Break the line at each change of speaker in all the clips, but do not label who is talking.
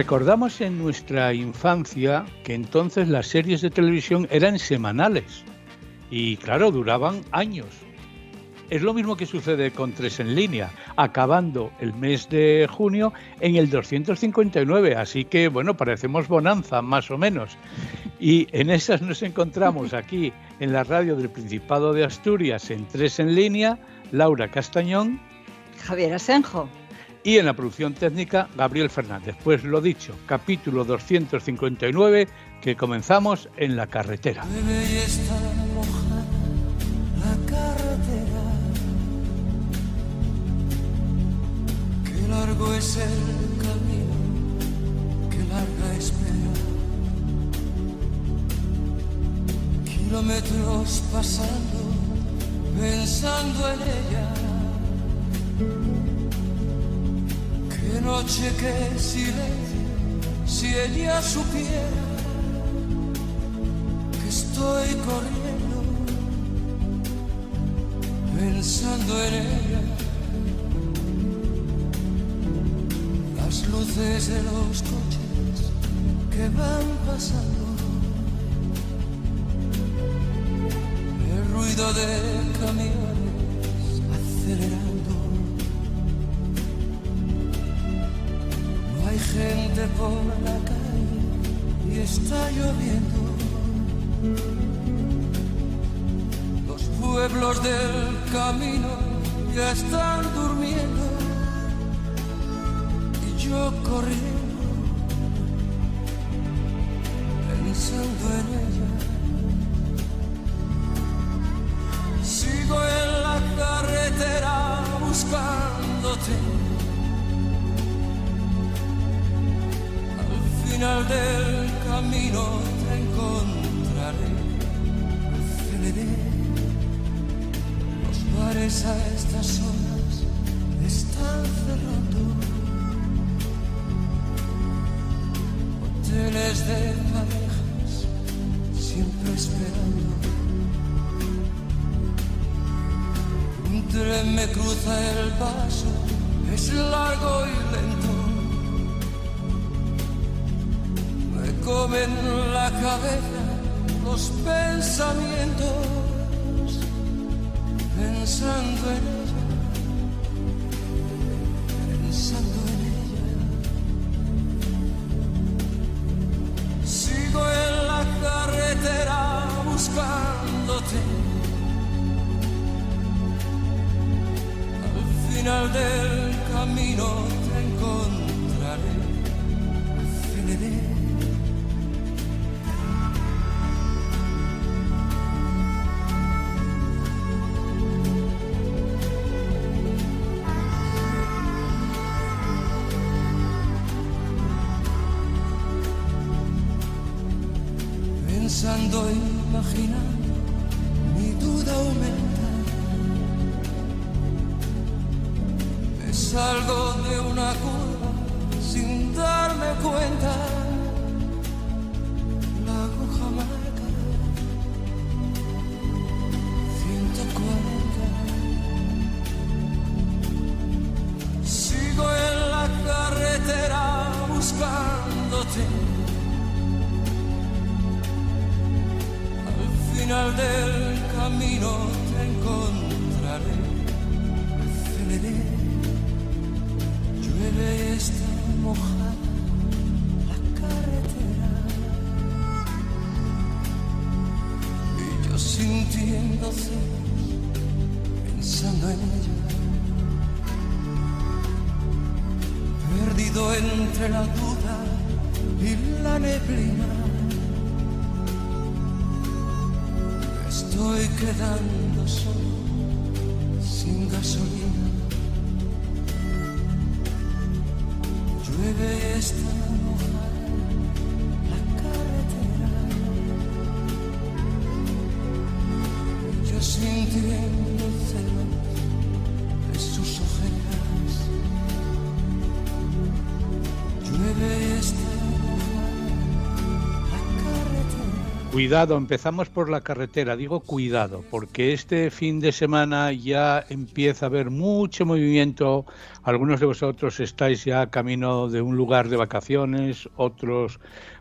Recordamos en nuestra infancia que entonces las series de televisión eran semanales y claro, duraban años. Es lo mismo que sucede con Tres en línea, acabando el mes de junio en el 259, así que bueno, parecemos bonanza más o menos. Y en esas nos encontramos aquí en la radio del Principado de Asturias en Tres en línea, Laura Castañón,
Javier Asenjo
y en la producción técnica Gabriel Fernández. Pues lo dicho, capítulo 259 que comenzamos en la carretera.
largo es el camino, que larga espera. Kilómetros pasando, pensando en ella. Qué noche, qué silencio, si ella supiera que estoy corriendo, pensando en ella. las luces de los coches que van pasando, el ruido de camiones acelerando. Hay gente por la calle y está lloviendo. Los pueblos del camino ya están durmiendo yo corriendo, pensando en ella. Sigo en la carretera buscándote. Final del camino te encontraré. Aceleré los bares a estas horas están cerrando. hoteles de parejas, siempre esperando. Un tren me cruza el paso, es largo y lento. Comen la cabeza los pensamientos, pensando en ella, pensando en ella. Sigo en la carretera buscándote. Al final del
Cuidado, empezamos por la carretera, digo cuidado, porque este fin de semana ya empieza a haber mucho movimiento. Algunos de vosotros estáis ya camino de un lugar de vacaciones, otros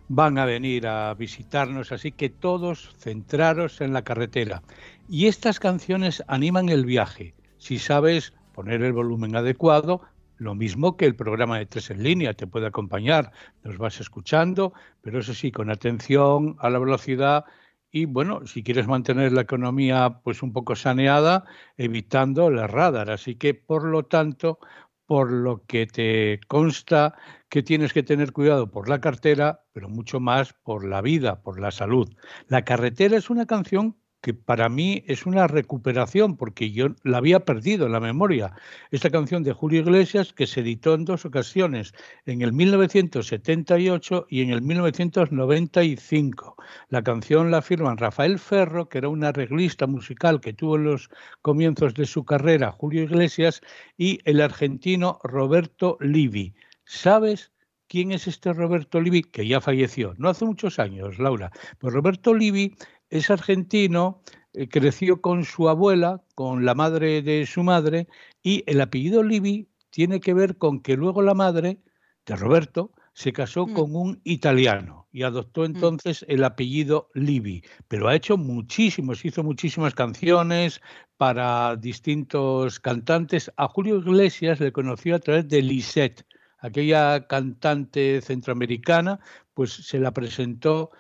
van a venir a visitarnos, así que todos centraros en la carretera. Y estas canciones animan el viaje. Si sabes poner el volumen adecuado, lo mismo que el programa de tres en línea, te puede acompañar, nos vas escuchando, pero eso sí, con atención a la velocidad y bueno, si quieres mantener la economía pues un poco saneada, evitando el radar. Así que por lo tanto, por lo que te consta que tienes que tener cuidado por la cartera, pero mucho más por la vida, por la salud. La carretera es una canción que para mí es una recuperación, porque yo la había perdido en la memoria. Esta canción de Julio Iglesias, que se editó en dos ocasiones, en el 1978 y en el 1995. La canción la firman Rafael Ferro, que era un arreglista musical que tuvo en los comienzos de su carrera, Julio Iglesias, y el argentino Roberto Livi. ¿Sabes? ¿Quién es este Roberto Livi? Que ya falleció, no hace muchos años, Laura. Pues Roberto Livi es argentino, eh, creció con su abuela, con la madre de su madre, y el apellido Livi tiene que ver con que luego la madre de Roberto se casó mm. con un italiano y adoptó mm. entonces el apellido Livi, pero ha hecho muchísimos, hizo muchísimas canciones para distintos cantantes. A Julio Iglesias le conoció a través de Lisette, aquella cantante centroamericana, pues se la presentó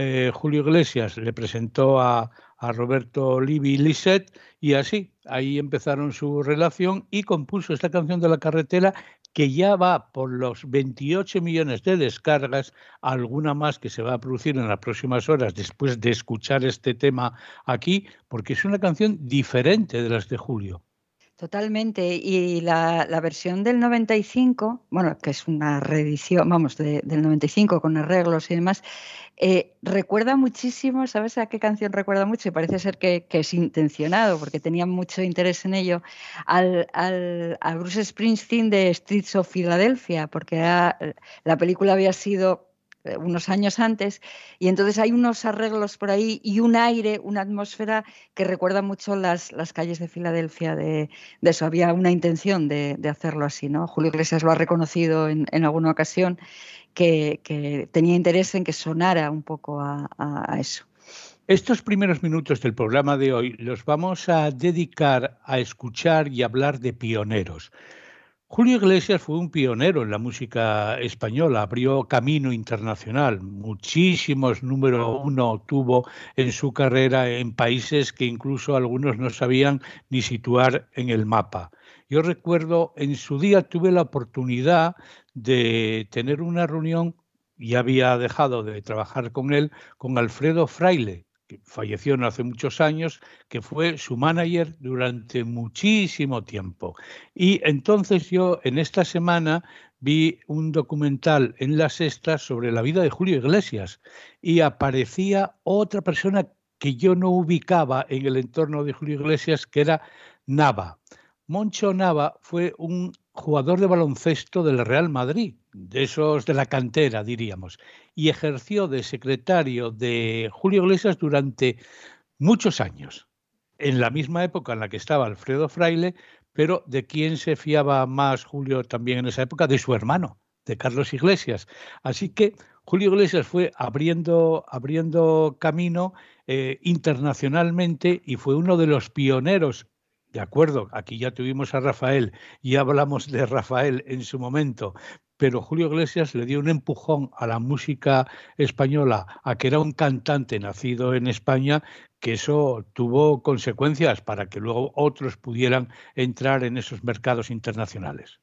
eh, Julio Iglesias le presentó a, Roberto Livi Lisset y así, ahí empezaron su relación y compuso esta canción de la carretera que ya va por los 28 millones de descargas, alguna más que se va a producir en las próximas horas después de escuchar este tema aquí, porque es una canción diferente de las de Julio.
Totalmente. Y la, versión del 95, bueno, que es una reedición, vamos, del 95 con arreglos y demás, eh, recuerda muchísimo, ¿sabes a qué canción recuerda mucho? Y parece ser que, es intencionado, porque tenía mucho interés en ello, al, al, a Bruce Springsteen de Streets of Philadelphia, porque la película había sido eh, unos años antes, y entonces hay unos arreglos por ahí y un aire, una atmósfera que recuerda mucho las, las calles de Filadelfia, de, eso había una intención de, hacerlo así, ¿no? Julio Iglesias lo ha reconocido en, alguna ocasión, que, tenía interés en que sonara un poco a eso.
Estos primeros minutos del programa de hoy los vamos a dedicar a escuchar y hablar de pioneros. Julio Iglesias fue un pionero en la música española, abrió camino internacional, muchísimos número uno tuvo en su carrera en países que incluso algunos no sabían ni situar en el mapa. Yo recuerdo en su día tuve la oportunidad de tener una reunión, y había dejado de trabajar con él, con Alfredo Fraile, falleció no hace muchos años, que fue su manager durante muchísimo tiempo. Y entonces yo en esta semana vi un documental en la sexta sobre la vida de Julio Iglesias y aparecía otra persona que yo no ubicaba en el entorno de Julio Iglesias, que era Nava. Moncho Nava fue un jugador de baloncesto del Real Madrid, de esos de la cantera, diríamos, y ejerció de secretario de Julio Iglesias durante muchos años, en la misma época en la que estaba Alfredo Fraile, pero de quién se fiaba más Julio también en esa época, de su hermano, de Carlos Iglesias. Así que Julio Iglesias fue abriendo, abriendo camino eh, internacionalmente y fue uno de los pioneros de acuerdo, aquí ya tuvimos a Rafael y hablamos de Rafael en su momento, pero Julio Iglesias le dio un empujón a la música española, a que era un cantante nacido en España, que eso tuvo consecuencias para que luego otros pudieran entrar en esos mercados internacionales.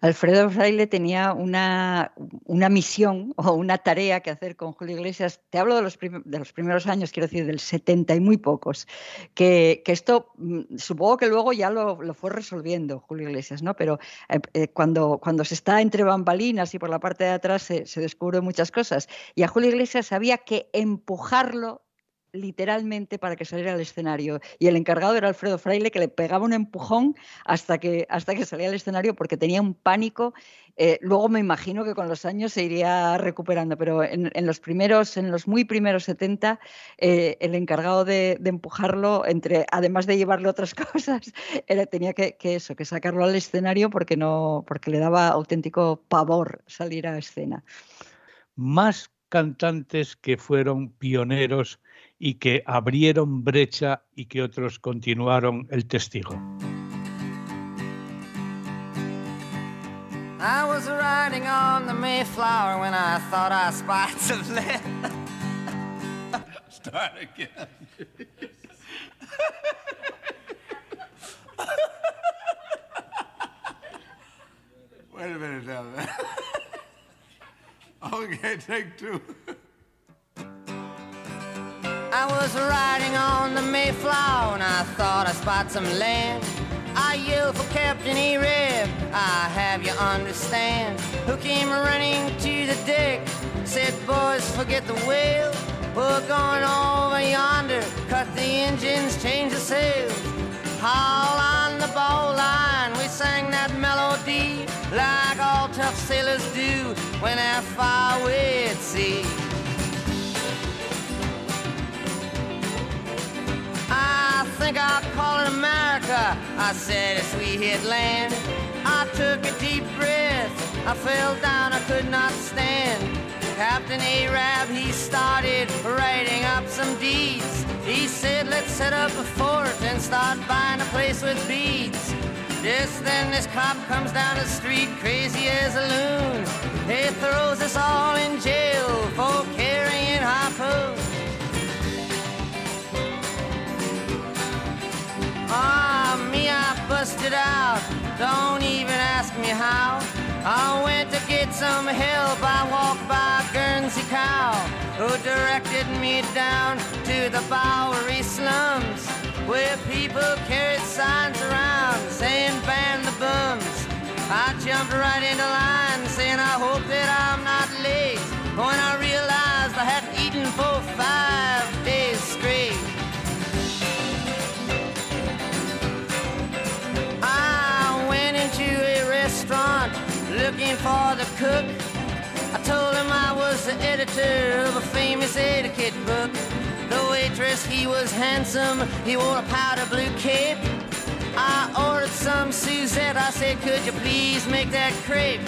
Alfredo Fraile tenía una, una, misión o una tarea que hacer con Julio Iglesias. Te hablo de los, de los primeros años, quiero decir, del 70 y muy pocos. Que, que esto mm, supongo que luego ya lo, lo, fue resolviendo Julio Iglesias, ¿no? Pero eh, eh, cuando, cuando se está entre bambalinas y por la parte de atrás se, se descubren muchas cosas. Y a Julio Iglesias había que empujarlo literalmente para que saliera al escenario. Y el encargado era Alfredo Fraile, que le pegaba un empujón hasta que, hasta que salía al escenario porque tenía un pánico. Eh, luego me imagino que con los años se iría recuperando, pero en, los primeros, en los muy primeros 70, eh, el encargado de, empujarlo, entre, además de llevarle otras cosas, era, tenía que, eso, que sacarlo al escenario porque no, porque le daba auténtico pavor salir a escena.
Más cantantes que fueron pioneros y que abrieron brecha y que otros continuaron el testigo. I was riding on the Mayflower when I thought I spied some land. Start again. Wait a minute now. okay, take two. I was riding on the Mayflower and I thought I spot some land. I yelled for Captain E-Rib, I have you understand. Who came running to the deck, said, boys, forget the wheel. We're going over yonder, cut the engines, change the sails. Haul on the bow line, we sang that melody like all tough sailors do when they're far away at sea. I said as we hit land. I took a deep breath. I fell down, I could not stand. Captain Arab, he started writing up some deeds. He said, let's set up a fort and start buying a place with beads. Just then this cop comes down the street, crazy as a loon. He throws us all in jail for carrying harpoons. I busted out. Don't even ask me how. I went to get some help. I walked by Guernsey Cow, who directed me down to the Bowery slums, where people carried signs around saying ban the bums. I jumped right into line, saying I hope that I'm not late. When I realized I hadn't eaten for five for the cook. I told him I was the editor of a famous etiquette book. The waitress, he was handsome, he wore a powder blue cape. I ordered some Suzette, I said, could you please make that crepe?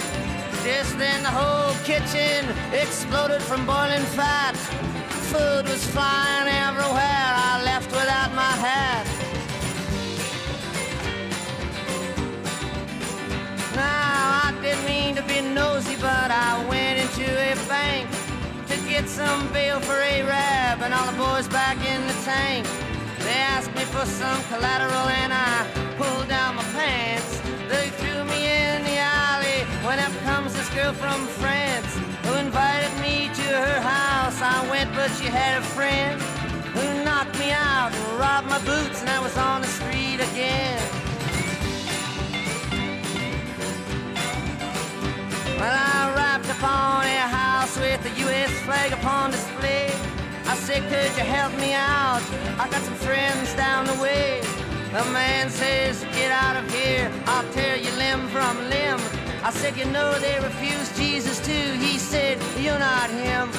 Just then the whole kitchen exploded from boiling fat. Food was flying everywhere, I left without my hat. Now, didn't mean to be nosy, but I went into a bank to get some bail for Arab and all the boys back in the tank. They asked me for some collateral and I pulled down my pants. They threw me in the alley when up comes this girl from France who invited me to her house. I went, but she had a friend who knocked me out and robbed my boots, and I was on the street again. Upon a house with the U.S. flag upon display. I said, could you help me out? I got some friends down the way. The man says, get out of here, I'll tear you limb from limb. I said, you know they refused Jesus too. He said, you're not him.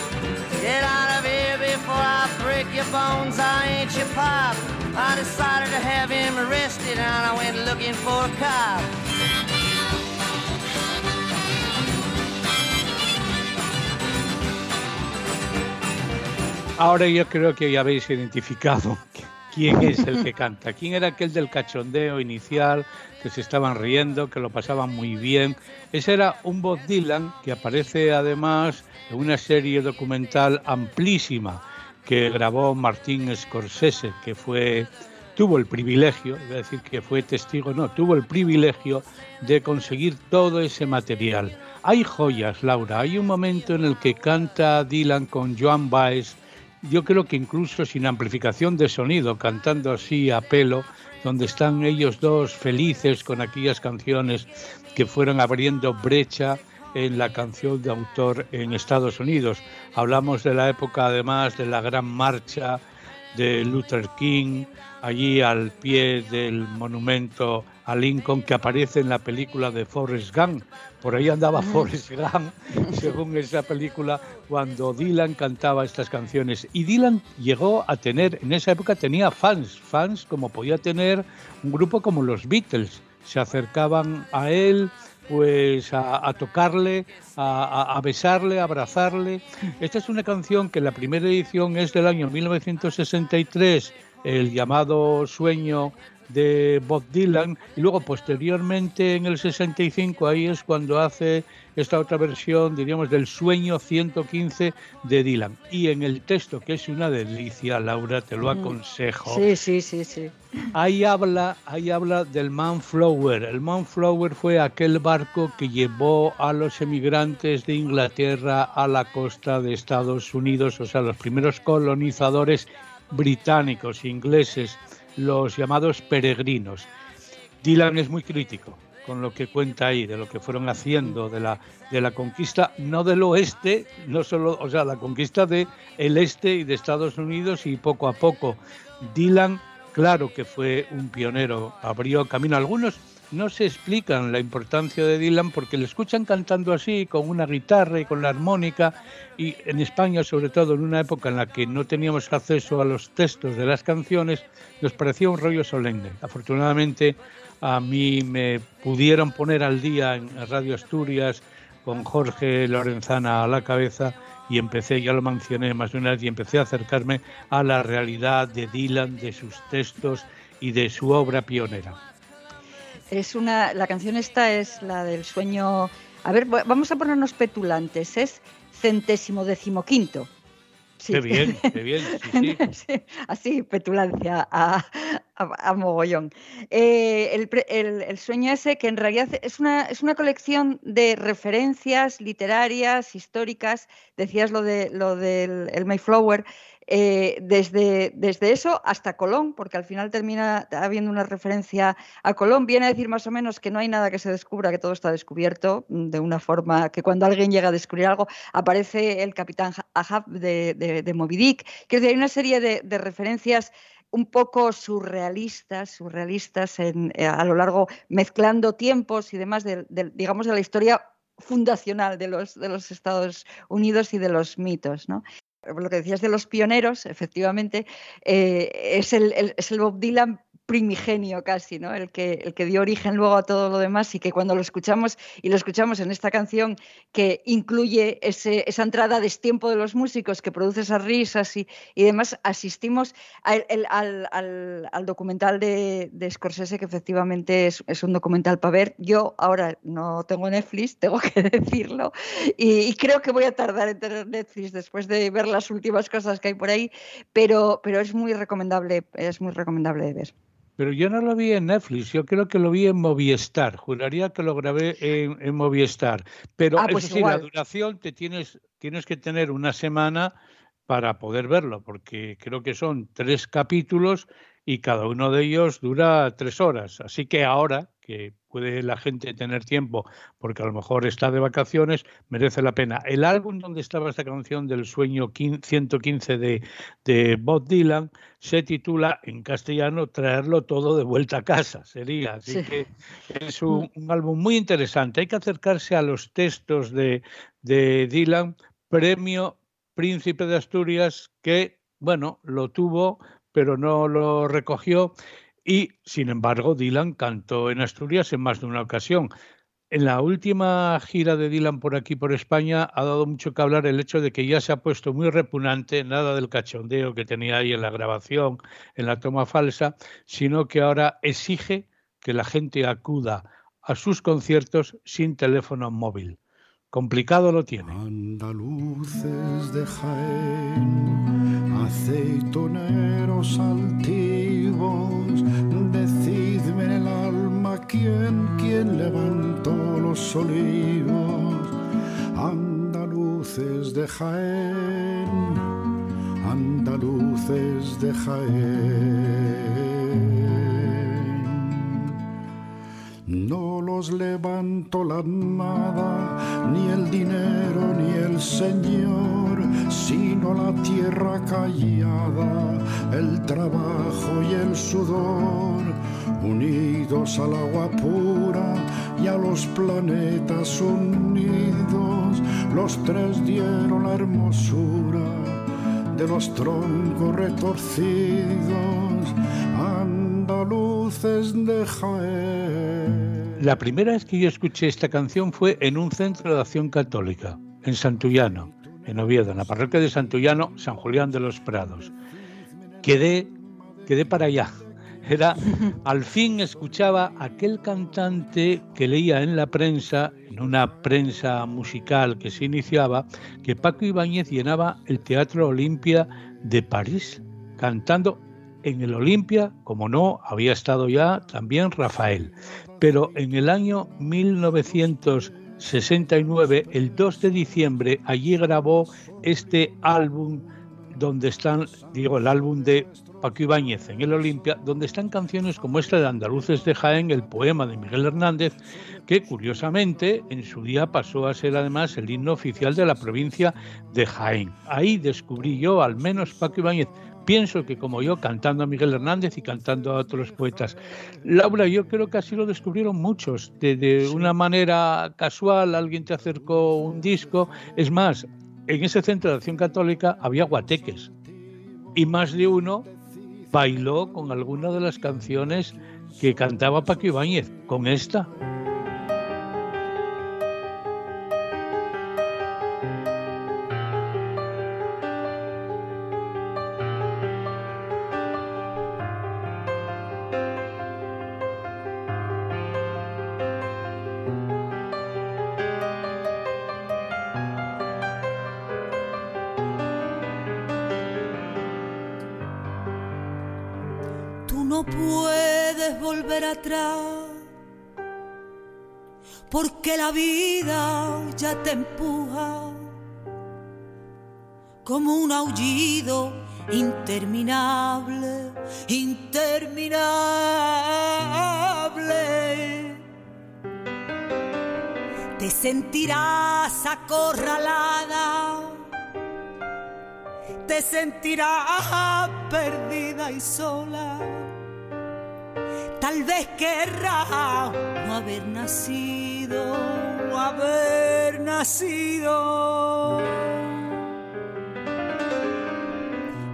Get out of here before I break your bones, I ain't your pop. I decided to have him arrested and I went looking for a cop. Ahora yo creo que ya habéis identificado quién es el que canta. ¿Quién era aquel del cachondeo inicial, que se estaban riendo, que lo pasaban muy bien? Ese era un Bob Dylan que aparece además en una serie documental amplísima que grabó Martín Scorsese, que fue tuvo el privilegio, a decir que fue testigo, no, tuvo el privilegio de conseguir todo ese material. Hay joyas, Laura. Hay un momento en el que canta Dylan con Joan Baez yo creo que incluso sin amplificación de sonido, cantando así a pelo, donde están ellos dos felices con aquellas canciones que fueron abriendo brecha en la canción de autor en Estados Unidos. Hablamos de la época además de la gran marcha
de Luther King, allí al pie del monumento a Lincoln que aparece en la película de Forrest Gump. Por ahí andaba Forrest Gump, según esa película, cuando Dylan cantaba estas canciones. Y Dylan llegó a tener, en esa época tenía fans, fans como podía tener un grupo como los Beatles. Se acercaban a él, pues a, tocarle, a, besarle, a abrazarle. Esta es una canción que la primera edición es del año 1963, el llamado Sueño de Bob Dylan y luego posteriormente en el 65 ahí es cuando hace esta otra versión diríamos del sueño 115 de Dylan. Y en el texto que es una delicia Laura te lo aconsejo
sí sí sí sí.
ahí habla ahí habla del Manflower. El Manflower fue aquel barco que llevó a los emigrantes de Inglaterra a la costa de Estados Unidos o sea los primeros colonizadores británicos ingleses los llamados peregrinos. Dylan es muy crítico con lo que cuenta ahí, de lo que fueron haciendo, de la, de la conquista, no del oeste, no solo, o sea, la conquista de el este y de Estados Unidos y poco a poco. Dylan, claro que fue un pionero, abrió camino. Algunos no se explican la importancia de Dylan porque le escuchan cantando así, con una guitarra y con la armónica, y en España, sobre todo en una época en la que no teníamos acceso a los textos de las canciones, nos parecía un rollo solemne. Afortunadamente, a mí me pudieron poner al día en Radio Asturias con Jorge Lorenzana a la cabeza y empecé, ya lo mencioné más de una vez, y empecé a acercarme a la realidad de Dylan, de sus textos y de su obra pionera.
Es una, la canción esta es la del sueño. A ver, vamos a ponernos petulantes. Es centésimo decimoquinto.
Sí. Qué bien, qué bien.
así, petulancia a, a, mogollón. Eh, el, el, sueño ese, que en realidad es una, es una colección de referencias literarias, históricas, decías lo, de, lo del el Mayflower, eh, desde, eso hasta Colón, porque al final termina habiendo una referencia a Colón. Viene a decir más o menos que no hay nada que se descubra, que todo está descubierto mm, de una forma que cuando alguien llega a descubrir algo, aparece el capitán Ahab de, de, Moby Dick. Quiero decir, hay una serie de, referencias un poco surrealistas, surrealistas eh, a lo largo, mezclando tiempos y demás, de, digamos, de la historia fundacional de los, de los Estados Unidos y de los mitos. ¿no? Lo que decías de los pioneros, efectivamente, eh, es, el, es el Bob Dylan primigenio casi, ¿no? El que, el que dio origen luego a todo lo demás y que cuando lo escuchamos y lo escuchamos en esta canción que incluye ese, esa entrada de tiempo de los músicos que produce esas risas y, y demás, asistimos al, al, al, documental de, de, Scorsese que efectivamente es, es un documental para ver. Yo ahora no tengo Netflix, tengo que decirlo, y, y, creo que voy a tardar en tener Netflix después de ver las últimas cosas que hay por ahí, pero, pero es muy recomendable, es muy recomendable de ver.
Pero yo no lo vi en Netflix, yo creo que lo vi en Movistar. Juraría que lo grabé en, Movistar. Pero ah, pues la duración te tienes, tienes que tener una semana para poder verlo, porque creo que son tres capítulos y cada uno de ellos dura tres horas. Así que ahora que puede la gente tener tiempo porque a lo mejor está de vacaciones, merece la pena. El álbum donde estaba esta canción del sueño 115 de, de Bob Dylan se titula en castellano Traerlo todo de vuelta a casa, sería. Así que es un, álbum muy interesante. Hay que acercarse a los textos de, de Dylan, premio Príncipe de Asturias, que, bueno, lo tuvo, pero no lo recogió y, sin embargo, Dylan cantó en Asturias en más de una ocasión. En la última gira de Dylan por aquí, por España, ha dado mucho que hablar el hecho de que ya se ha puesto muy repugnante, nada del cachondeo que tenía ahí en la grabación, en la toma falsa, sino que ahora exige que la gente acuda a sus conciertos sin teléfono móvil. Complicado lo tiene.
Andaluces de Jaén, aceitoneros altivos, decidme en el alma quién, quién levantó los olivos. Andaluces de Jaén, andaluces de Jaén. No los levanto la nada, ni el dinero, ni el Señor, sino la tierra callada, el trabajo y el sudor, unidos al agua pura y a los planetas unidos, los tres dieron la hermosura de los troncos retorcidos,
La primera vez que yo escuché esta canción fue en un centro de acción católica, en Santullano, en Oviedo, en la parroquia de Santullano, San Julián de los Prados. Quedé, quedé para allá. Era, al fin escuchaba aquel cantante que leía en la prensa, en una prensa musical que se iniciaba, que Paco Ibáñez llenaba el Teatro Olimpia de París, cantando en el Olimpia, como no, había estado ya también Rafael. Pero en el año 1969, el 2 de diciembre, allí grabó este álbum donde están, digo, el álbum de Paco Ibáñez en el Olimpia, donde están canciones como esta de Andaluces de Jaén, el poema de Miguel Hernández, que curiosamente en su día pasó a ser además el himno oficial de la provincia de Jaén. Ahí descubrí yo, al menos Paco Ibáñez, pienso que como yo, cantando a Miguel Hernández y cantando a otros poetas. Laura, yo creo que así lo descubrieron muchos, de, de una manera casual, alguien te acercó un disco. Es más, en ese centro de acción católica había guateques y más de uno bailó con alguna de las canciones que cantaba Paco Ibáñez, con esta.
La vida ya te empuja como un aullido interminable, interminable. Te sentirás acorralada, te sentirás perdida y sola. Tal vez querrás no haber nacido, no haber nacido.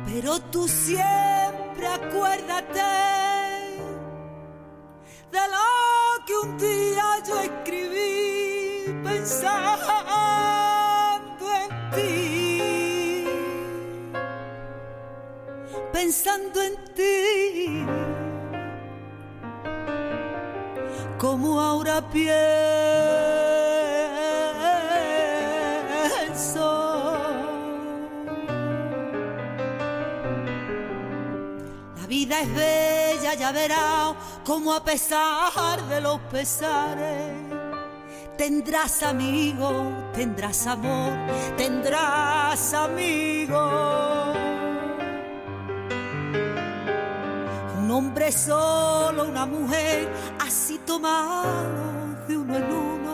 Pero tú siempre acuérdate de lo que un día yo escribí pensando en ti. Pensando en ti. Como ahora pienso. La vida es bella, ya verás, como a pesar de los pesares. Tendrás amigos, tendrás amor, tendrás amigos. Hombre solo, una mujer, así tomados de uno en uno.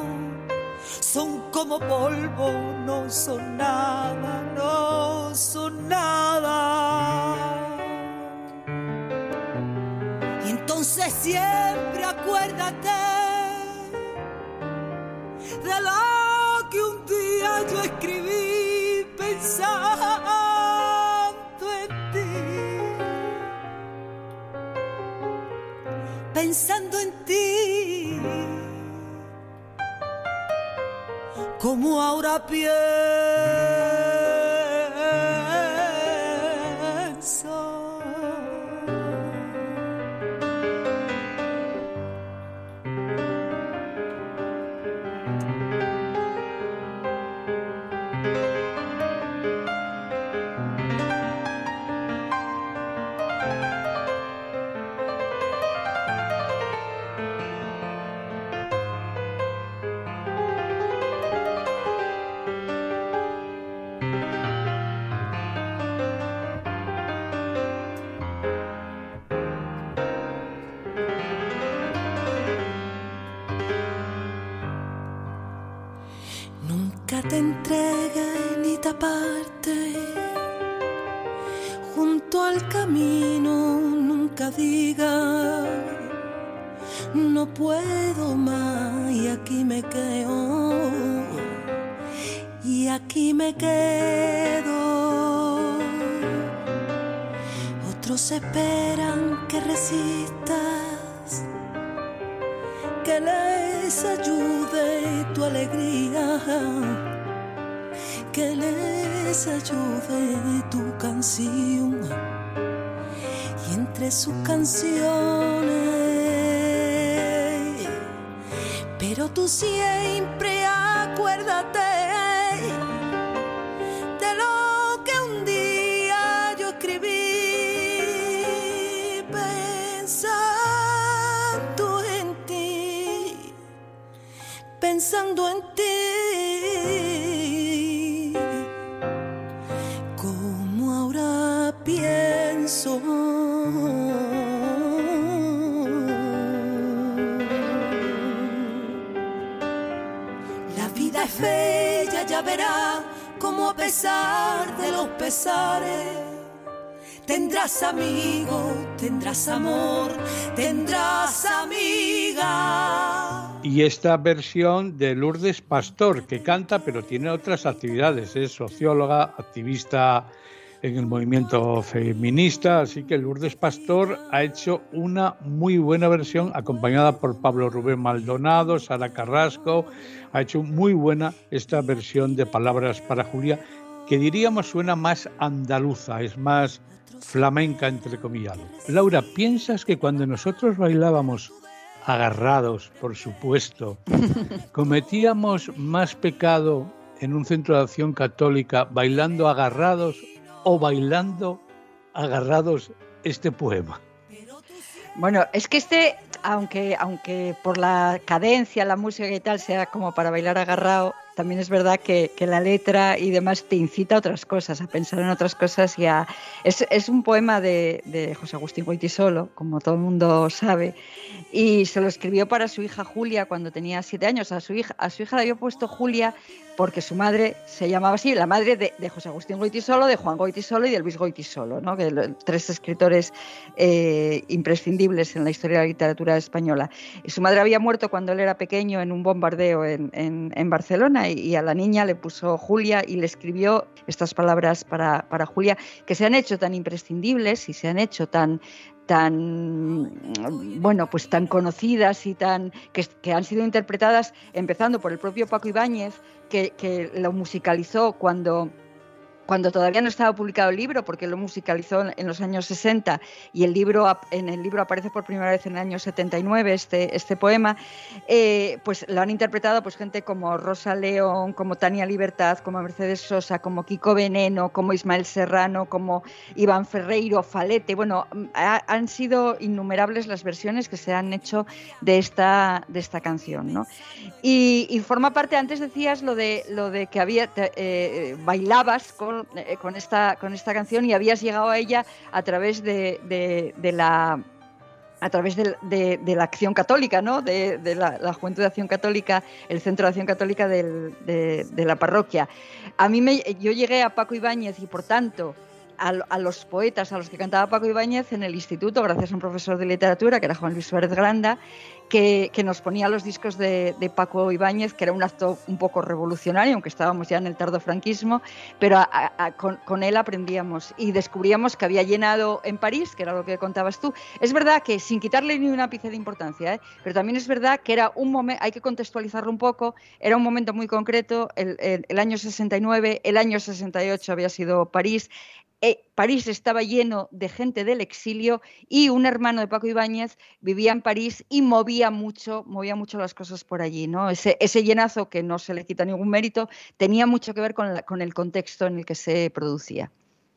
Son como polvo, no son nada, no son nada. Y entonces siempre acuérdate de lo que un día yo escribí pensando Pensando en ti. Como ahora pienso. Puedo más y aquí me quedo. Y aquí me quedo. Otros esperan que resistas que les ayude tu alegría que les ayude tu canción. Y entre sus canciones pero tú siempre acuérdate tendrás amigo, tendrás amor, tendrás amiga.
Y esta versión de Lourdes Pastor, que canta pero tiene otras actividades, es socióloga, activista en el movimiento feminista, así que Lourdes Pastor ha hecho una muy buena versión acompañada por Pablo Rubén Maldonado, Sara Carrasco, ha hecho muy buena esta versión de Palabras para Julia, que diríamos suena más andaluza, es más flamenca entre comillas. Laura, ¿piensas que cuando nosotros bailábamos agarrados, por supuesto, cometíamos más pecado en un centro de acción católica bailando agarrados o bailando agarrados este poema?
Bueno, es que este, aunque, aunque por la cadencia, la música y tal sea como para bailar agarrado, también es verdad que, que la letra y demás te incita a otras cosas, a pensar en otras cosas y a... Es, es un poema de, de José Agustín Goitisolo, como todo el mundo sabe, y se lo escribió para su hija Julia cuando tenía siete años. A su hija, a su hija le había puesto Julia porque su madre se llamaba así, la madre de, José Agustín Goitisolo, de Juan Goitisolo y de Luis Goitisolo, ¿no? que lo, tres escritores eh, imprescindibles en la historia de la literatura española. Y su madre había muerto cuando él era pequeño en un bombardeo en, Barcelona y, a la niña le puso Julia y le escribió estas palabras para Julia que se han hecho tan imprescindibles y se han hecho tan tan bueno pues tan conocidas y tan que, que, han sido interpretadas empezando por el propio Paco Ibáñez que, que lo musicalizó cuando cuando todavía no estaba publicado el libro, porque lo musicalizó en los años 60 y el libro, en el libro aparece por primera vez en el año 79 este, este poema, eh, pues lo han interpretado pues, gente como Rosa León, como Tania Libertad, como Mercedes Sosa, como Kiko Veneno, como Ismael Serrano, como Iván Ferreiro, Falete. Bueno, ha, han sido innumerables las versiones que se han hecho de esta, de esta canción. ¿no? Y, y, forma parte, antes decías lo de, lo de que había, eh, bailabas con eh, con, esta, con esta canción y habías llegado a ella a través de, de, la a través de, de, la acción católica, ¿no? de, de la, la, Juventud de Acción Católica, el Centro de Acción Católica del, de, la parroquia. A mí me, yo llegué a Paco Ibáñez y por tanto a, a, los poetas a los que cantaba Paco Ibáñez en el instituto, gracias a un profesor de literatura que era Juan Luis Suárez Granda, que, nos ponía los discos de, Paco Ibáñez, que era un acto un poco revolucionario, aunque estábamos ya en el tardo franquismo, pero con, él aprendíamos y descubríamos que había llenado en París, que era lo que contabas tú. Es verdad que sin quitarle ni un ápice de importancia, ¿eh? pero también es verdad que era un momento, hay que contextualizarlo un poco, era un momento muy concreto, el, el, el año 69, el año 68 había sido París, eh, París estaba lleno de gente del exilio y un hermano de Paco Ibáñez vivía en París y movía mucho, movía mucho las cosas por allí, ¿no? Ese, llenazo que no se le quita ningún mérito tenía mucho que ver con, con el contexto en el que se producía.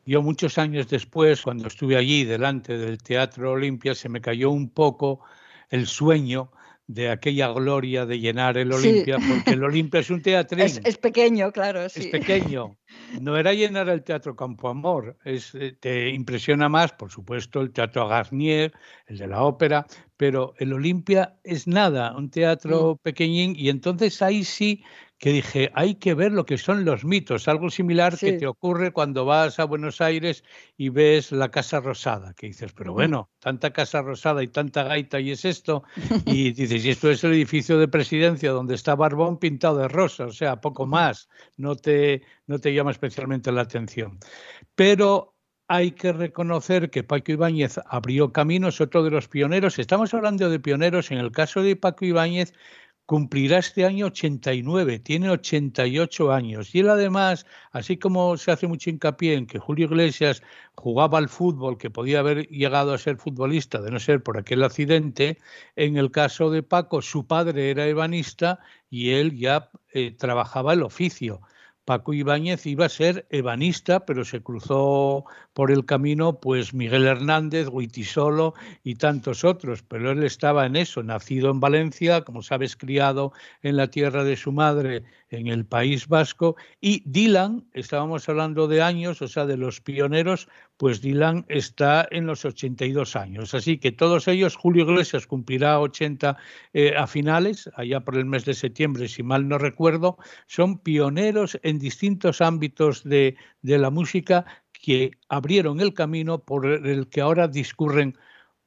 Yo muchos años después, cuando estuve allí delante del Teatro Olimpia, se me cayó un poco el sueño de aquella gloria de llenar el Olimpia, sí. porque el Olimpia es un teatro.
Es, es, pequeño, claro. Sí.
Es pequeño. No era llenar el Teatro Campo Amor. Es, eh, te impresiona más, por supuesto, el Teatro Garnier, el de la ópera, pero el Olimpia es nada, un teatro mm. pequeñín, y entonces ahí sí que dije, hay que ver lo que son los mitos, algo similar que te ocurre cuando vas a Buenos Aires y ves la Casa Rosada, que dices, pero bueno, tanta Casa Rosada y tanta gaita y es esto, y dices, y esto es el edificio de presidencia donde está Barbón pintado de rosa, o sea, poco más, no te, no te llama especialmente la atención. Pero hay que reconocer que Paco Ibáñez abrió caminos, otro de los pioneros. Estamos hablando de pioneros. En el caso de Paco Ibáñez, cumplirá este año 89, tiene 88 años. Y él además, así como se hace mucho hincapié en que Julio Iglesias jugaba al fútbol, que podía haber llegado a ser futbolista de no ser por aquel accidente, en el caso de Paco, su padre era ebanista y él ya eh, trabajaba el oficio. Paco Ibáñez iba a ser ebanista, pero se cruzó por el camino pues Miguel Hernández, Guitisolo y tantos otros, pero él estaba en eso, nacido en Valencia, como sabes, criado en la tierra de su madre en el País Vasco y Dylan, estábamos hablando de años, o sea, de los pioneros, pues Dylan está en los 82 años. Así que todos ellos, Julio Iglesias cumplirá 80 eh, a finales, allá por el mes de septiembre, si mal no recuerdo, son pioneros en distintos ámbitos de, de la música que abrieron el camino por el que ahora discurren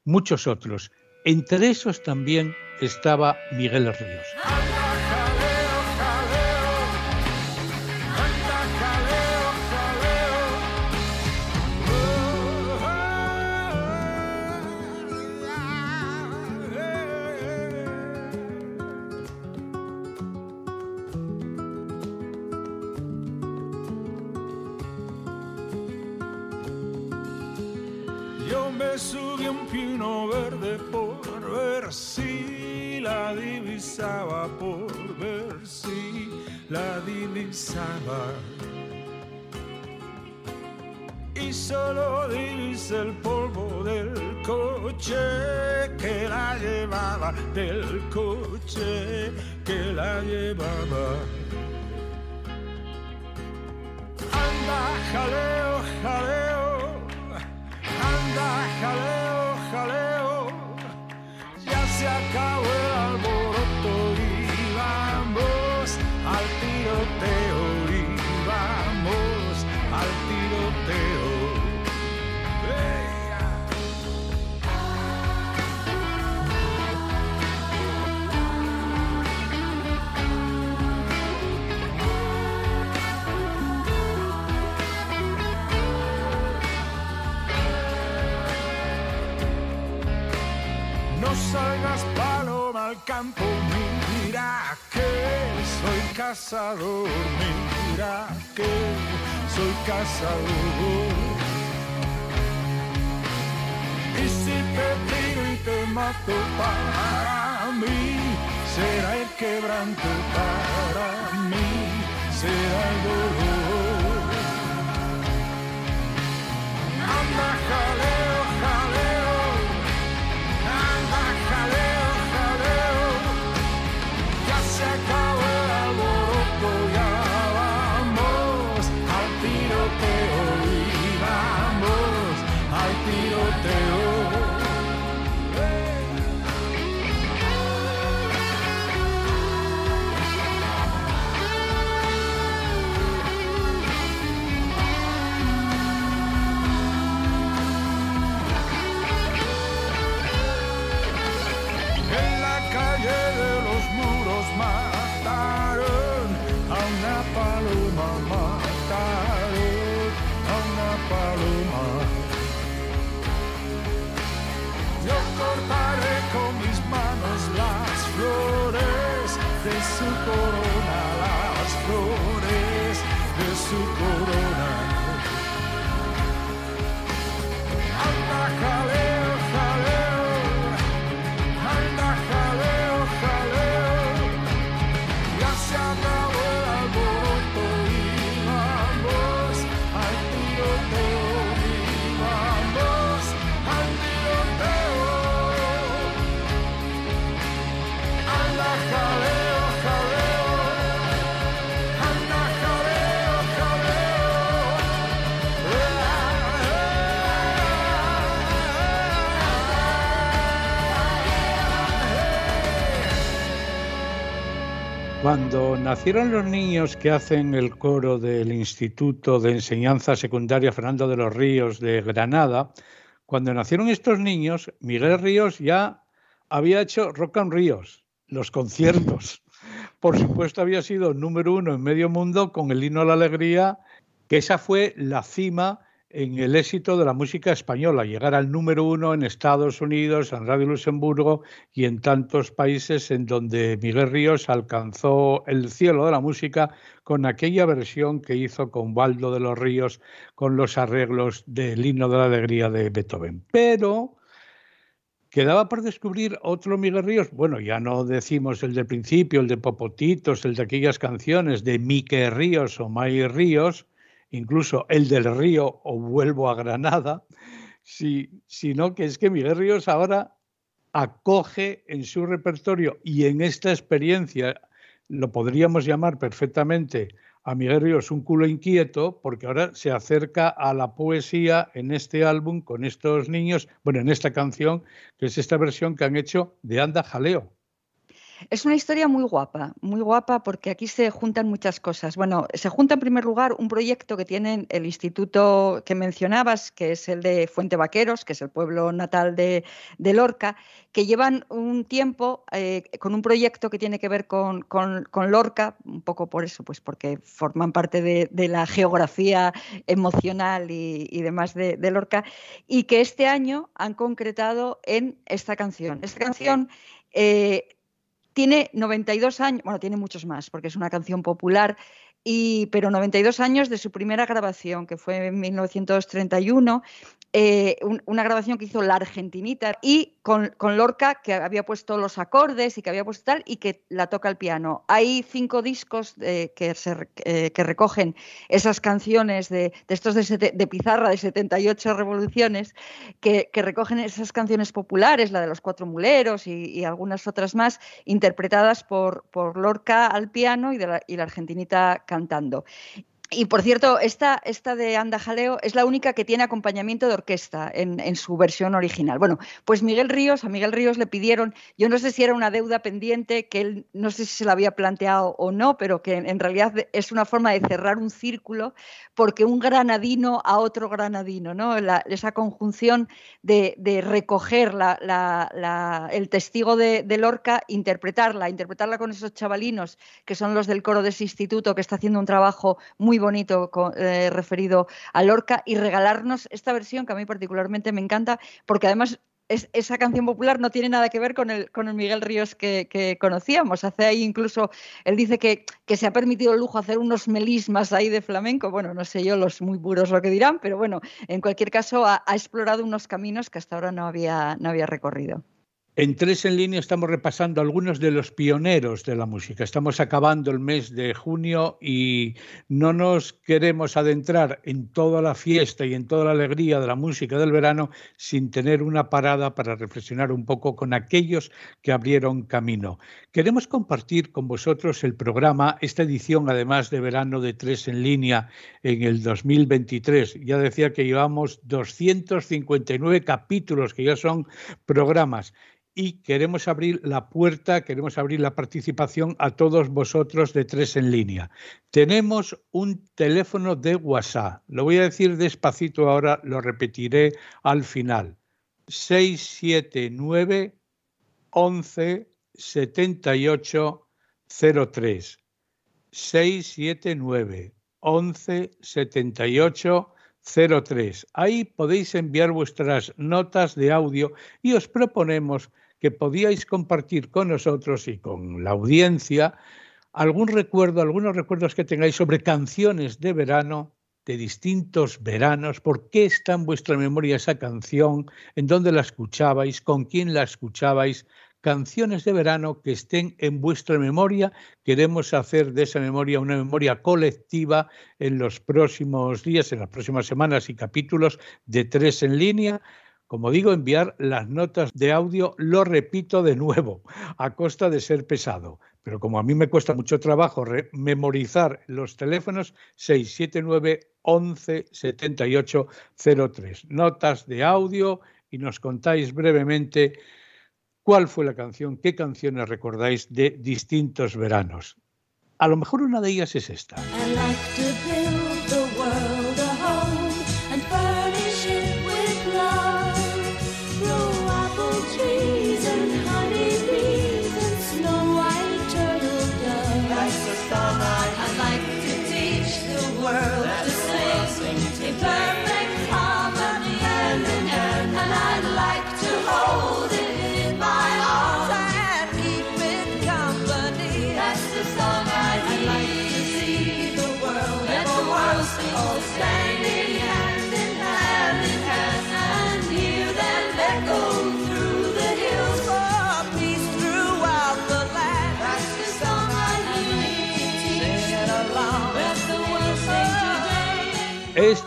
muchos otros. Entre esos también estaba Miguel Ríos.
Por ver si la divisaba. Y solo divisa el polvo del coche que la llevaba, del coche que la llevaba. Anda, jaleo, jaleo, anda, jaleo, jaleo, campo, mira soy cazador, mira que soy cazador. Y si te tiro y te mato para mí, será el quebranto para mí, será el dolor. Anda, jaleo. de su corona las flores de su
corona. Nacieron los niños que hacen el coro del Instituto de Enseñanza Secundaria Fernando de los Ríos de Granada, cuando nacieron estos niños, Miguel Ríos ya había hecho Rock and Ríos, los conciertos. Por supuesto, había sido número uno en medio mundo con el himno a la alegría, que esa fue la cima en el éxito de la música española, llegar al número uno en Estados Unidos, en Radio Luxemburgo y en tantos países en donde Miguel Ríos alcanzó el cielo de la música con aquella versión que hizo con Waldo de los Ríos con los arreglos del himno de la alegría de Beethoven. Pero quedaba por descubrir otro Miguel Ríos, bueno, ya no decimos el del principio, el de Popotitos, el de aquellas canciones de Mike Ríos o May Ríos, incluso el del río o vuelvo a Granada, sino que es que Miguel Ríos ahora acoge en su repertorio y en esta experiencia, lo podríamos llamar perfectamente a Miguel Ríos un culo inquieto, porque ahora se acerca a la poesía en este álbum con estos niños, bueno, en esta canción, que es esta versión que han hecho de Anda Jaleo.
Es una historia muy guapa, muy guapa porque aquí se juntan muchas cosas. Bueno, se junta en primer lugar un proyecto que tienen el instituto que mencionabas, que es el de Fuente Vaqueros, que es el pueblo natal de, Lorca, que llevan un tiempo eh, con un proyecto que tiene que ver con, Lorca, un poco por eso, pues porque forman parte de, la geografía emocional y, demás de, Lorca, y que este año han concretado en esta canción. Esta canción eh, tiene 92 años, bueno, tiene muchos más, porque es una canción popular, pero 92 años de su primera grabación, que fue en 1931, eh, una grabación que hizo la Argentinita y con, Lorca que había puesto los acordes y que había puesto tal y que la toca el piano. Hay cinco discos que, eh, que, recogen esas canciones de, estos de, pizarra de 78 revoluciones que, recogen esas canciones populares, la de los cuatro muleros y, algunas otras más, interpretadas por, Lorca al piano y, la, y la Argentinita cantando cantando. Y por cierto, esta, esta de Anda Jaleo es la única que tiene acompañamiento de orquesta en, su versión original. Bueno, pues Miguel Ríos, a Miguel Ríos le pidieron, yo no sé si era una deuda pendiente, que él no sé si se la había planteado o no, pero que en, realidad es una forma de cerrar un círculo, porque un granadino a otro granadino, ¿no? esa conjunción de, recoger el testigo de, de, Lorca, interpretarla, interpretarla con esos chavalinos que son los del coro de ese instituto que está haciendo un trabajo muy bonito eh, referido a Lorca y regalarnos esta versión que a mí particularmente me encanta porque además esa canción popular no tiene nada que ver con el, con el Miguel Ríos que, conocíamos. Hace ahí incluso, él dice que, que, se ha permitido el lujo hacer unos melismas ahí de flamenco. Bueno, no sé yo los muy puros lo que dirán, pero bueno, en cualquier caso ha, ha explorado unos caminos que hasta ahora no había, no había recorrido.
En Tres en Línea estamos repasando algunos de los pioneros de la música. Estamos acabando el mes de junio y no nos queremos adentrar en toda la fiesta y en toda la alegría de la música del verano sin tener una parada para reflexionar un poco con aquellos que abrieron camino. Queremos compartir con vosotros el programa, esta edición además de verano de Tres en Línea en el 2023. Ya decía que llevamos 259 capítulos, que ya son programas y queremos abrir la puerta, queremos abrir la participación a todos vosotros de tres en línea. Tenemos un teléfono de WhatsApp. Lo voy a decir despacito ahora, lo repetiré al final. 679 11 78 03. 679 11 78 03. Ahí podéis enviar vuestras notas de audio y os proponemos que podíais compartir con nosotros y con la audiencia algún recuerdo, algunos recuerdos que tengáis sobre canciones de verano, de distintos veranos, por qué está en vuestra memoria esa canción, en dónde la escuchabais, con quién la escuchabais, canciones de verano que estén en vuestra memoria. Queremos hacer de esa memoria una memoria colectiva en los próximos días, en las próximas semanas y capítulos de tres en línea como digo, enviar las notas de audio, lo repito de nuevo, a costa de ser pesado. Pero como a mí me cuesta mucho trabajo memorizar los teléfonos, 679 11 78 03. Notas de audio y nos contáis brevemente cuál fue la canción, qué canciones recordáis de distintos veranos. A lo mejor una de ellas es esta.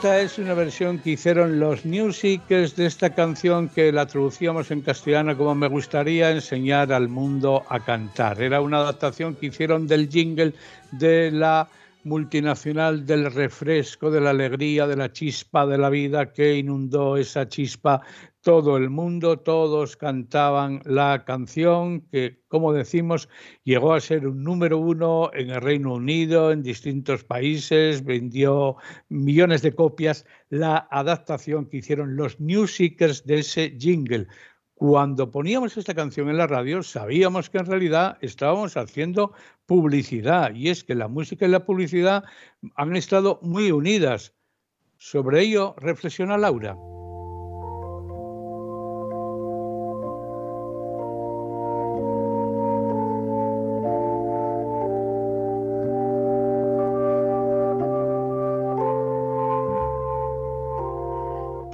Esta es una versión que hicieron los New Seekers de esta canción que la traducíamos en castellano como Me gustaría enseñar al mundo a cantar. Era una adaptación que hicieron del jingle de la multinacional del refresco, de la alegría, de la chispa de la vida que inundó esa chispa todo el mundo, todos cantaban la canción que, como decimos, llegó a ser un número uno en el Reino Unido, en distintos países, vendió millones de copias la adaptación que hicieron los New Seekers de ese jingle. Cuando poníamos esta canción en la radio, sabíamos que en realidad estábamos haciendo publicidad, y es que la música y la publicidad han estado muy unidas. Sobre ello reflexiona Laura.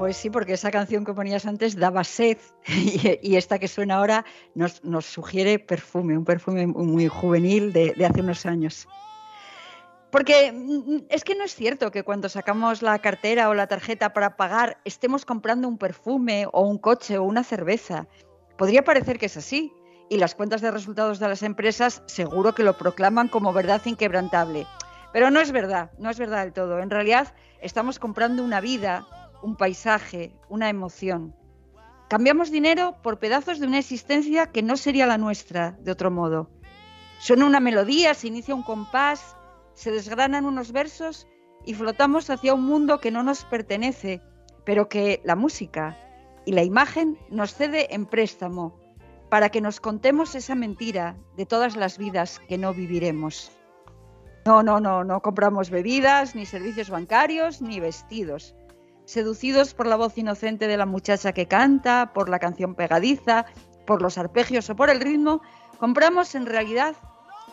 Pues sí, porque esa canción que ponías antes daba sed y, esta que suena ahora nos, sugiere perfume, un perfume muy juvenil de, hace unos años. Porque mm, es que no es cierto que cuando sacamos la cartera o la tarjeta para pagar estemos comprando un perfume o un coche o una cerveza. Podría parecer que es así, y las cuentas de resultados de las empresas seguro que lo proclaman como verdad inquebrantable. Pero no es verdad, no es verdad del todo. En realidad estamos comprando una vida un paisaje, una emoción. Cambiamos dinero por pedazos de una existencia que no sería la nuestra de otro modo. Suena una melodía, se inicia un compás, se desgranan unos versos y flotamos hacia un mundo que no nos pertenece, pero que la música y la imagen nos cede en préstamo para que nos contemos esa mentira de todas las vidas que no viviremos. No, no, no, no compramos bebidas, ni servicios bancarios, ni vestidos seducidos por la voz inocente de la muchacha que canta, por la canción pegadiza, por los arpegios o por el ritmo, compramos en realidad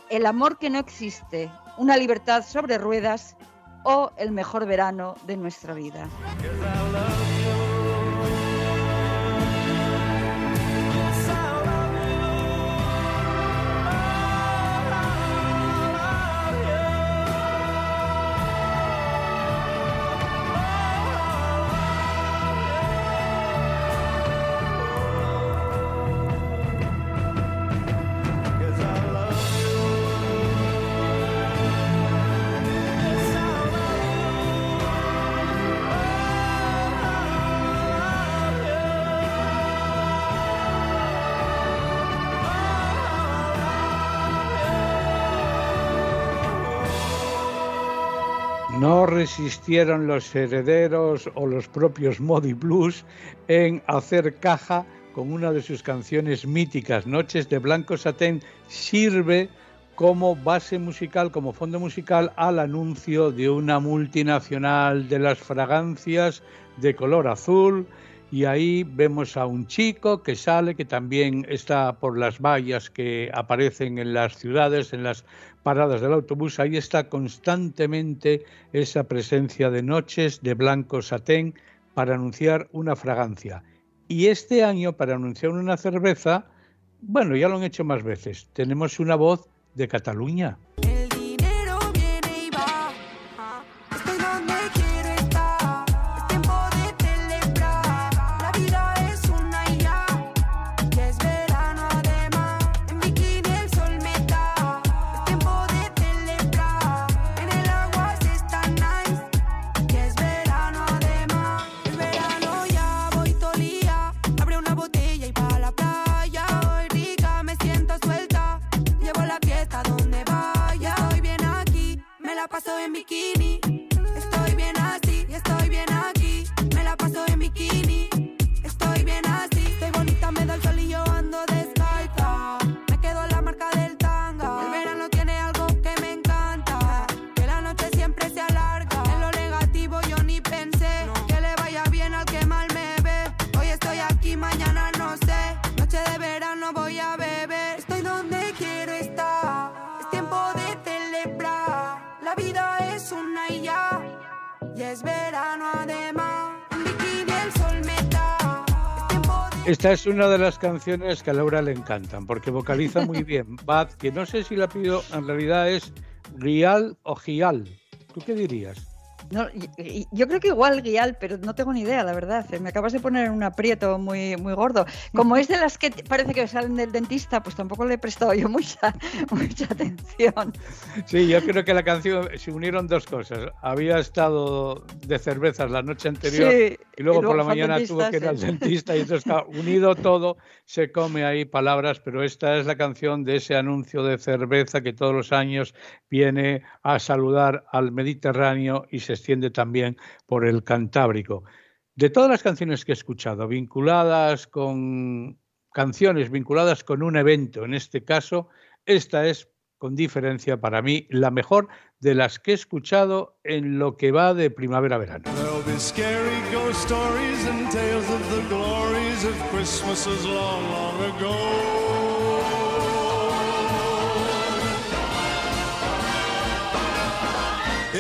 el amor que no existe, una libertad sobre ruedas o el mejor verano de nuestra vida.
No resistieron los herederos o los propios Modi Blues en hacer caja con una de sus canciones míticas, Noches de Blanco Satén, sirve como base musical, como fondo musical al anuncio de una multinacional de las fragancias de color azul. Y ahí vemos a un chico que sale, que también está por las vallas que aparecen en las ciudades, en las paradas del autobús, ahí está constantemente esa presencia de noches de blanco satén para anunciar una fragancia. Y este año, para anunciar una cerveza, bueno, ya lo han hecho más veces, tenemos una voz de Cataluña. no sé. Noche de verano voy a beber.
Estoy donde quiero
estar. Es tiempo de celebrar. La vida es una y ya. Y es verano además. En bikini el sol me da.
Esta es una de las canciones que a Laura le encantan porque vocaliza muy bien. Bad, que no sé si la pido, en realidad es Rial o Gial. ¿Tú qué dirías?
No, yo creo que igual Guial, pero no tengo ni idea, la verdad. Me acabas de poner un aprieto muy, muy gordo. Como es de las que parece que salen del dentista, pues tampoco le he prestado yo mucha, mucha atención.
Sí, yo creo que la canción se unieron dos cosas. Había estado de cervezas la noche anterior y, luego por la mañana tuvo que ir al dentista y entonces está unido todo, se come ahí palabras, pero esta es la canción de ese anuncio de cerveza que todos los años viene a saludar al Mediterráneo y se extiende también por el Cantábrico. De todas las canciones que he escuchado, vinculadas con canciones vinculadas con un evento, en este caso, esta es con diferencia para mí la mejor de las que he escuchado en lo que va de primavera-verano.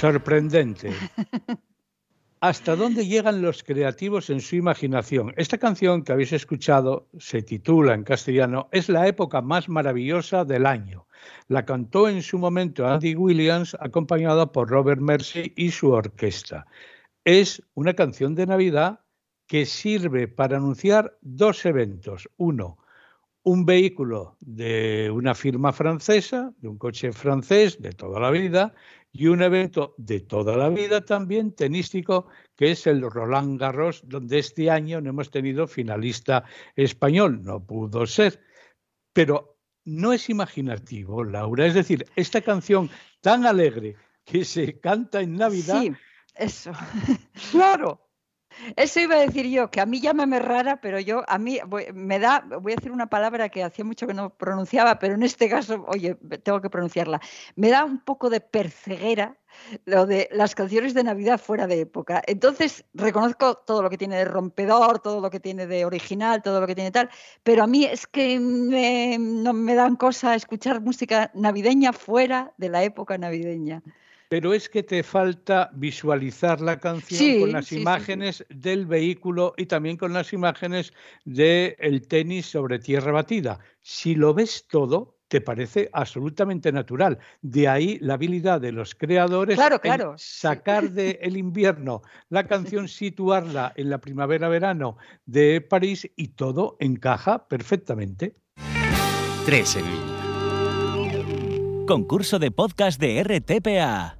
Sorprendente. ¿Hasta dónde llegan los creativos en su imaginación? Esta canción que habéis escuchado se titula en castellano Es la época más maravillosa del año. La cantó en su momento Andy Williams acompañada por Robert Mercy y su orquesta. Es una canción de Navidad que sirve para anunciar dos eventos. Uno, un vehículo de una firma francesa, de un coche francés de toda la vida, y un evento de toda la vida también tenístico, que es el Roland Garros, donde este año no hemos tenido finalista español, no pudo ser. Pero no es imaginativo, Laura. Es decir, esta canción tan alegre que se canta en Navidad.
Sí, eso. claro. Eso iba a decir yo, que a mí llámame rara, pero yo, a mí me da, voy a decir una palabra que hacía mucho que no pronunciaba, pero en este caso, oye, tengo que pronunciarla. Me da un poco de perceguera lo de las canciones de Navidad fuera de época. Entonces, reconozco todo lo que tiene de rompedor, todo lo que tiene de original, todo lo que tiene tal, pero a mí es que no me dan cosa escuchar música navideña fuera de la época navideña
pero es que te falta visualizar la canción con las imágenes del vehículo y también con las imágenes del tenis sobre tierra batida. Si lo ves todo, te parece absolutamente natural. De ahí la habilidad de los creadores
claro, claro,
sacar del invierno la canción, situarla en la primavera-verano de París y todo encaja perfectamente.
Tres en Concurso de podcast de RTPA.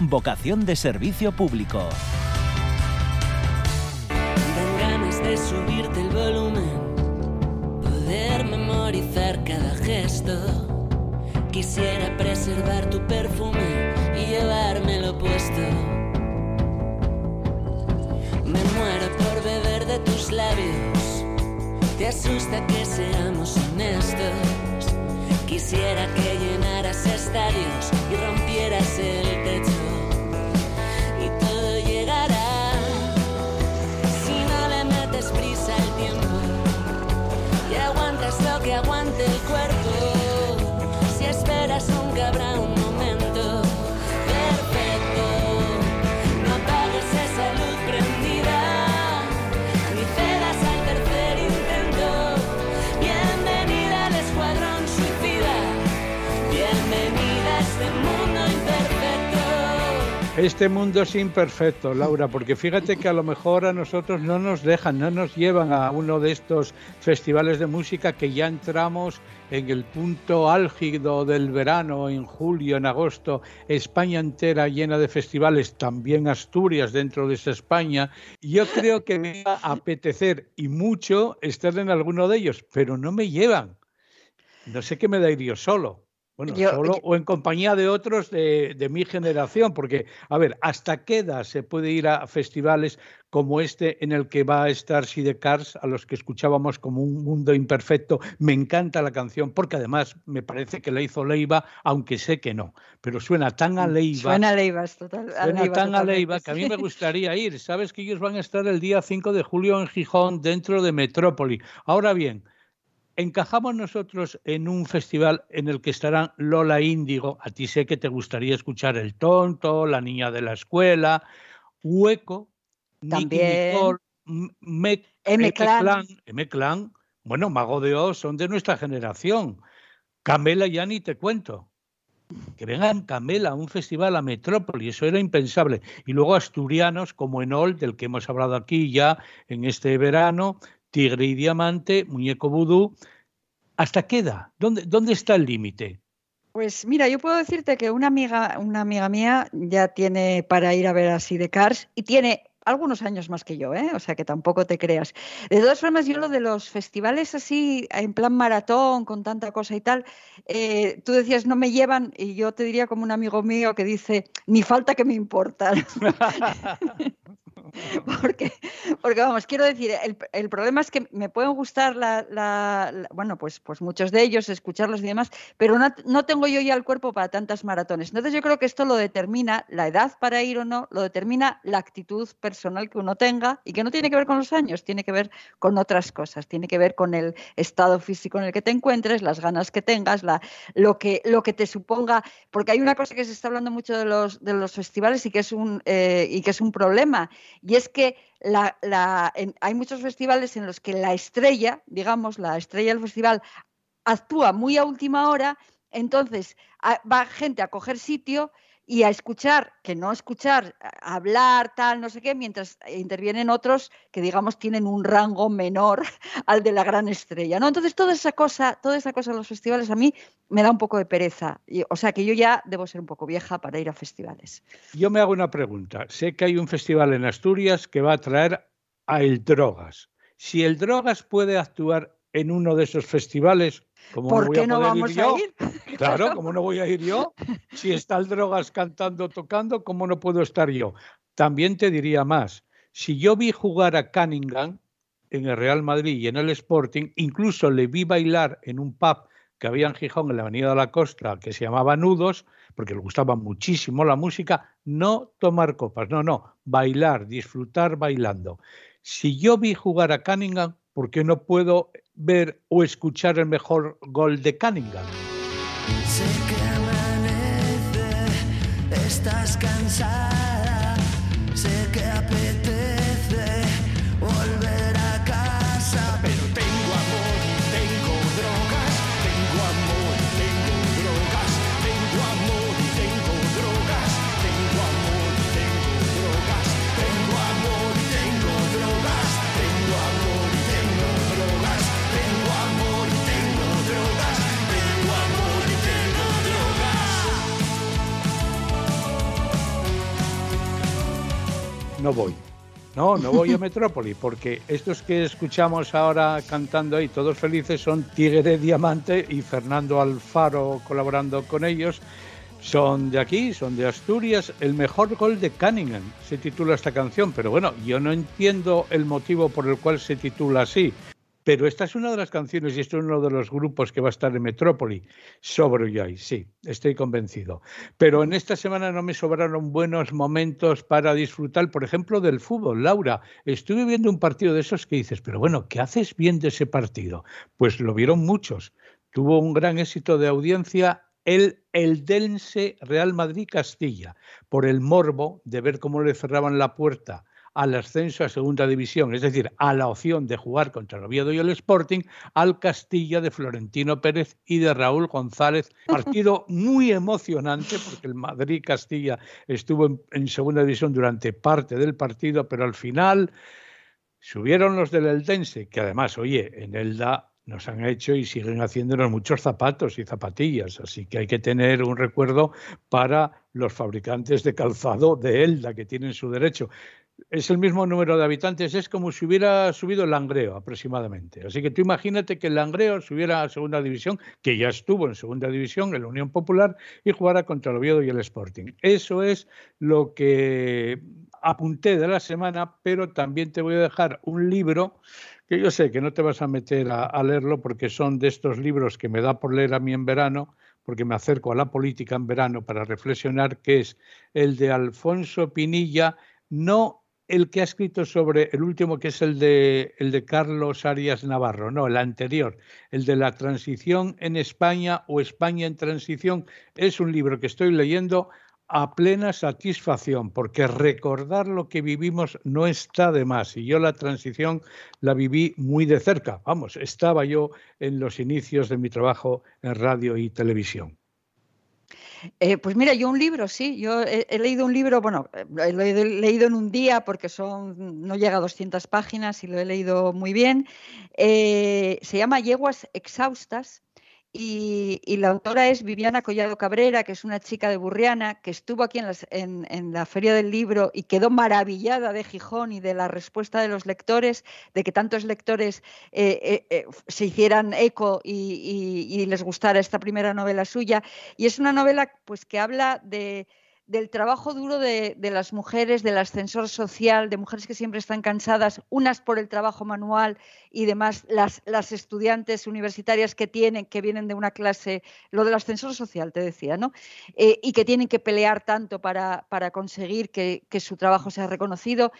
vocación de servicio público.
Dan ganas de subirte el volumen, poder memorizar cada gesto. Quisiera preservar tu perfume y llevármelo puesto. Me muero por beber de tus labios. Te asusta que seamos honestos. Quisiera que llenaras estadios y rompieras el techo. Aguante el cuerpo. Si esperas nunca habrá un Este mundo
es imperfecto, Laura, porque fíjate que a lo mejor a nosotros no nos dejan, no nos llevan a uno de estos festivales de música que ya entramos en el punto álgido del verano, en julio, en agosto, España entera llena de festivales, también Asturias dentro de esa España. Yo creo que me va a apetecer y mucho estar en alguno de ellos, pero no me llevan. No sé qué me da ir yo solo. Bueno, solo o en compañía de otros de, de, mi generación, porque, a ver, ¿hasta qué edad se puede ir a festivales como este en el que va a estar Sidecars, a los que escuchábamos como un mundo imperfecto? Me encanta la canción, porque además me parece que la hizo Leiva, aunque sé que no, pero suena tan a mm, Leiva.
Suena a Leiva, total,
Suena tan a Leiva que a mí me gustaría ir. Sabes que ellos van a estar el día 5 de julio en Gijón, dentro de Metrópoli. Ahora bien, encajamos nosotros en un festival en el que estarán Lola Índigo, a ti sé que te gustaría escuchar El Tonto, La Niña de la Escuela, Hueco,
También.
M-Clan, M-Clan, bueno, Mago de Oz son de nuestra generación. Camela ya ni te cuento. Que vengan Camela a un festival a Metrópoli, eso era impensable. Y luego asturianos como Enol, del que hemos hablado aquí ya en este verano, Tigre y Diamante, Muñeco Vudú. ¿Hasta qué edad? ¿Dónde, dónde está el límite?
Pues mira, yo puedo decirte que una amiga, una amiga mía ya tiene para ir a ver así de Cars y tiene algunos años más que yo, ¿eh? o sea que tampoco te creas. De todas formas, yo lo de los festivales así, en plan maratón, con tanta cosa y tal, eh, tú decías no me llevan y yo te diría como un amigo mío que dice, ni falta que me importan. porque, porque vamos, quiero decir, el, problema es que me pueden gustar la, bueno, pues, pues muchos de ellos, escucharlos y demás, pero no, tengo yo ya el cuerpo para tantas maratones. Entonces yo creo que esto lo determina la edad para ir o no, lo determina la actitud personal que uno tenga y que no tiene que ver con los años, tiene que ver con otras cosas, tiene que ver con el estado físico en el que te encuentres, las ganas que tengas, lo, que, lo que te suponga, porque hay una cosa que se está hablando mucho de los, festivales y que es un, eh, y que es un problema y es que hay muchos festivales en los que la estrella, digamos, la estrella del festival actúa muy a última hora, entonces va gente a coger sitio y a escuchar, que no escuchar, hablar, tal, no sé qué, mientras intervienen otros que, digamos, tienen un rango menor al de la gran estrella, ¿no? Entonces, toda esa cosa, toda esa cosa en los festivales a mí me da un poco de pereza. o sea, que yo ya debo ser un poco vieja para ir a festivales.
Yo me hago una pregunta. Sé que hay un festival en Asturias que va a traer a el Drogas. Si el Drogas puede actuar en uno de esos festivales,
¿Por qué no vamos a ir?
Claro, ¿cómo no voy a ir yo? Si está el Drogas cantando, tocando, ¿cómo no puedo estar yo? También te diría más. Si yo vi jugar a Cunningham en el Real Madrid y en el Sporting, incluso le vi bailar en un pub que había en Gijón, en la Avenida de la Costa, que se llamaba Nudos, porque le gustaba muchísimo la música, no tomar copas, no, no, bailar, disfrutar bailando. Si yo vi jugar a Cunningham, ¿por qué no puedo ver o escuchar el mejor gol de Cunningham.
Sé que amanece, estás cansada, sé que
no voy. No, no voy a Metrópoli, porque estos que escuchamos ahora cantando ahí, todos felices, son Tigre Diamante y Fernando Alfaro colaborando con ellos. Son de aquí, son de Asturias. El mejor gol de Cunningham se titula esta canción, pero bueno, yo no entiendo el motivo por el cual se titula así. Pero esta es una de las canciones y esto es uno de los grupos que va a estar en Metrópoli. Sobro yo sí, estoy convencido. Pero en esta semana no me sobraron buenos momentos para disfrutar, por ejemplo, del fútbol. Laura, estuve viendo un partido de esos que dices, pero bueno, ¿qué haces viendo ese partido? Pues lo vieron muchos. Tuvo un gran éxito de audiencia el Eldense Real Madrid Castilla, por el morbo de ver cómo le cerraban la puerta al ascenso a segunda división, es decir, a la opción de jugar contra el Oviedo y el Sporting, al Castilla de Florentino Pérez y de Raúl González. Partido muy emocionante porque el Madrid-Castilla estuvo en, en segunda división durante parte del partido, pero al final subieron los del Eldense, que además, oye, en Elda nos han hecho y siguen haciéndonos muchos zapatos y zapatillas, así que hay que tener un recuerdo para los fabricantes de calzado de Elda, que tienen su derecho. Es el mismo número de habitantes, es como si hubiera subido el Langreo aproximadamente. Así que tú imagínate que el Langreo subiera a segunda división, que ya estuvo en segunda división, en la Unión Popular, y jugara contra el Oviedo y el Sporting. Eso es lo que apunté de la semana, pero también te voy a dejar un libro que yo sé que no te vas a meter a, leerlo porque son de estos libros que me da por leer a mí en verano, porque me acerco a la política en verano para reflexionar, que es el de Alfonso Pinilla, no el que ha escrito sobre el último, que es el de, el de Carlos Arias Navarro, no, el anterior, el de la transición en España o España en transición, es un libro que estoy leyendo a plena satisfacción, porque recordar lo que vivimos no está de más. Y yo la transición la viví muy de cerca. Vamos, estaba yo en los inicios de mi trabajo en radio y televisión.
Eh, pues mira, yo un libro, sí, yo he, leído un libro, bueno, eh, lo he leído en un día porque son, no llega a 200 páginas y lo he leído muy bien. Eh, se llama Yeguas Exhaustas y, la autora es Viviana Collado Cabrera, que es una chica de Burriana, que estuvo aquí en, la Feria del Libro y quedó maravillada de Gijón y de la respuesta de los lectores, de que tantos lectores eh, eh, eh, se hicieran eco y, y, les gustara esta primera novela suya. Y es una novela pues, que habla de del trabajo duro de, las mujeres, del ascensor social, de mujeres que siempre están cansadas, unas por el trabajo manual y demás, las, estudiantes universitarias que tienen, que vienen de una clase, lo del ascensor social, te decía, ¿no? Eh, y que tienen que pelear tanto para, para conseguir que, su trabajo sea reconocido.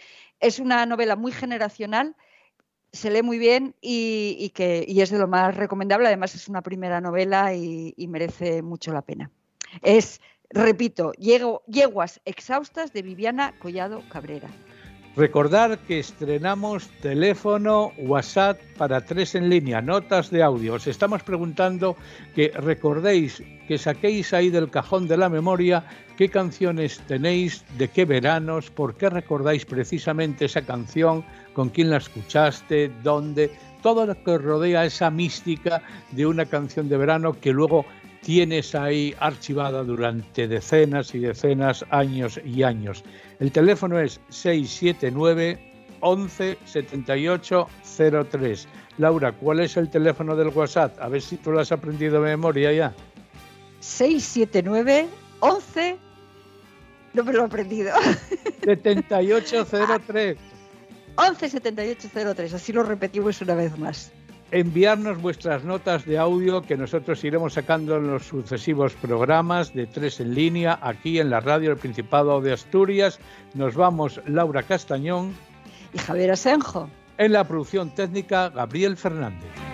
Es una novela muy generacional se lee muy bien y, que, y es de lo más recomendable. Además, es una primera novela y, y merece mucho la pena. Es Repito, Yeguas Exhaustas de Viviana Collado Cabrera.
Recordar que estrenamos teléfono WhatsApp para tres en línea, notas de audio. Os estamos preguntando que recordéis, que saquéis ahí del cajón de la memoria qué canciones tenéis, de qué veranos, por qué recordáis precisamente esa canción, con quién la escuchaste, dónde, todo lo que rodea esa mística de una canción de verano que luego tienes ahí archivada durante decenas y decenas, años y años. El teléfono es 679 11 78 03. Laura, ¿cuál es el teléfono del WhatsApp? A ver si tú lo has aprendido de memoria ya.
679 11 no me lo he aprendido.
7803.
11 7803, así lo repetimos una vez más
enviarnos vuestras notas de audio que nosotros iremos sacando en los sucesivos programas de Tres en Línea aquí en la radio del Principado de Asturias. Nos vamos Laura Castañón
y Javier Asenjo.
En la producción técnica Gabriel Fernández.